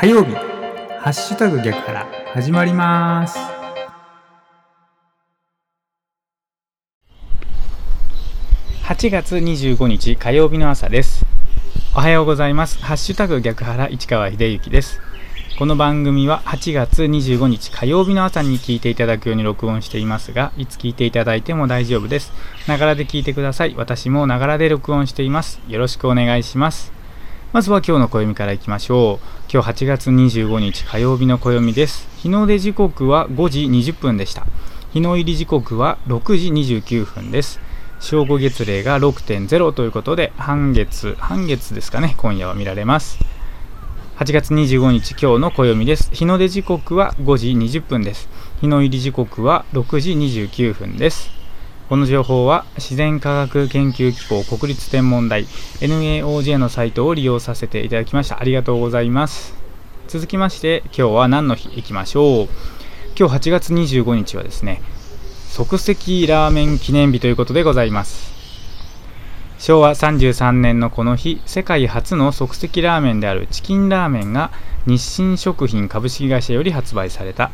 火曜日ハッシュタグ逆から始まります8月25日火曜日の朝ですおはようございますハッシュタグ逆原市川秀幸ですこの番組は8月25日火曜日の朝に聞いていただくように録音していますが、いつ聞いていただいても大丈夫です。ながらで聞いてください。私もながらで録音しています。よろしくお願いします。まずは今日の暦からいきましょう。今日8月25日火曜日の暦です。日の出時刻は5時20分でした。日の入り時刻は6時29分です。正午月齢が6.0ということで、半月、半月ですかね、今夜は見られます。8月25日今日の暦です。日の出時刻は5時20分です。日の入り時刻は6時29分です。この情報は自然科学研究機構国立天文台 NAOJ のサイトを利用させていただきました。ありがとうございます。続きまして今日は何の日いきましょう。今日8月25日はですね、即席ラーメン記念日ということでございます。昭和33年のこの日世界初の即席ラーメンであるチキンラーメンが日清食品株式会社より発売された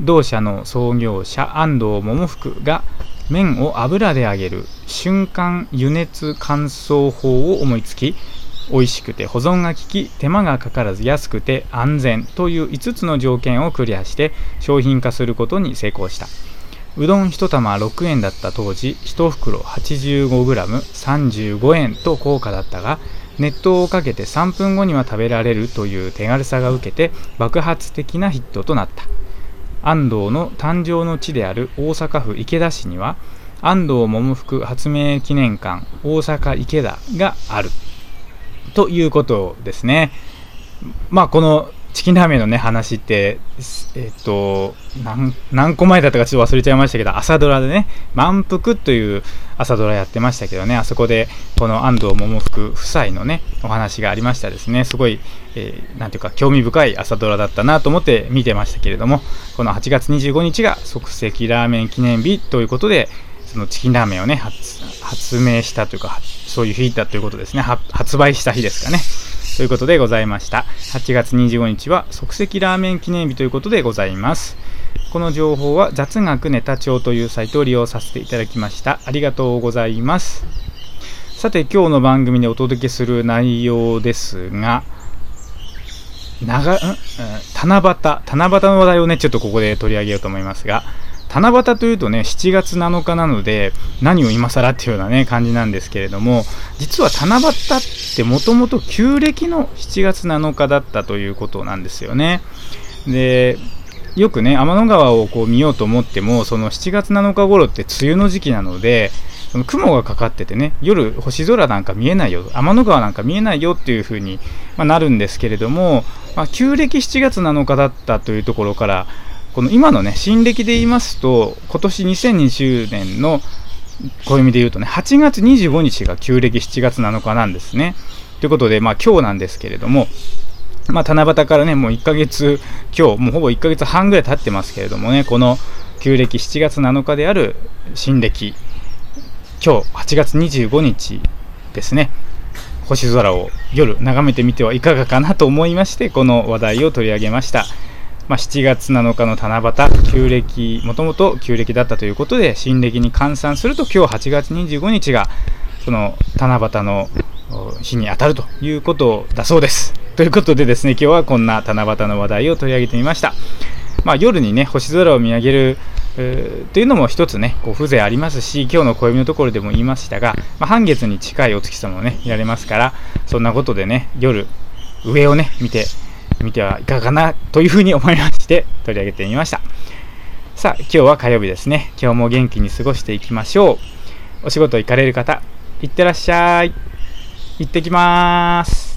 同社の創業者安藤桃福が麺を油で揚げる。瞬間油熱乾燥法を思いつき美味しくて保存が効き手間がかからず安くて安全という5つの条件をクリアして商品化することに成功した。うどん1玉6円だった当時1袋 85g35 円と高価だったが熱湯をかけて3分後には食べられるという手軽さが受けて爆発的なヒットとなった。安藤の誕生の地である大阪府池田市には安藤桃福発明記念館大阪池田がある。ということですね。まあこのチキンラーメンのね、話って、えっ、と何、個前だったかちょっと忘れちゃいましたけど、朝ドラでね、満腹という朝ドラやってましたけどね、あそこで、この安藤桃福夫妻のね、お話がありましたですね、すごい、えー、なんていうか、興味深い朝ドラだったなと思って見てましたけれども、この8月25日が即席ラーメン記念日ということで、そのチキンラーメンをね、発明したというか、そういう日だということですね、発売した日ですかね。ということでございました。8月25日は即席ラーメン記念日ということでございます。この情報は雑学ネタ帳というサイトを利用させていただきました。ありがとうございます。さて今日の番組でお届けする内容ですが、長、ん七夕、七夕の話題をね、ちょっとここで取り上げようと思いますが、七夕というとね、7月7日なので、何を今更っていうようなね、感じなんですけれども、実は七夕ってもともと旧暦の7月7日だったということなんですよね。で、よくね、天の川をこう見ようと思っても、その7月7日頃って梅雨の時期なので、その雲がかかっててね、夜星空なんか見えないよ、天の川なんか見えないよっていう風に、まなるんですけれども、まあ、旧暦7月7日だったというところから、この今のね、新暦で言いますと、今年2020年の暦で言うとね、8月25日が旧暦7月7日なんですね。ということで、まあ今日なんですけれども、まあ七夕からね、もう1ヶ月、今日、もうほぼ1ヶ月半ぐらい経ってますけれどもね、この旧暦7月7日である新暦、今日8月25日ですね、星空を夜眺めてみてはいかがかなと思いまして、この話題を取り上げました。まあ、7月7日の七夕、旧暦、もともと旧暦だったということで、新暦に換算すると、今日8月25日が、その七夕の日に当たるということだそうです。ということでですね、今日はこんな七夕の話題を取り上げてみました。まあ、夜にね、星空を見上げる、というのも一つね、こう風情ありますし、今日の暦のところでも言いましたが、まあ、半月に近いお月様をね、見られますから、そんなことでね、夜、上をね、見て、みてはいかがかなというふうに思いまして取り上げてみました。さあ、今日は火曜日ですね。今日も元気に過ごしていきましょう。お仕事行かれる方、いってらっしゃい。行ってきます。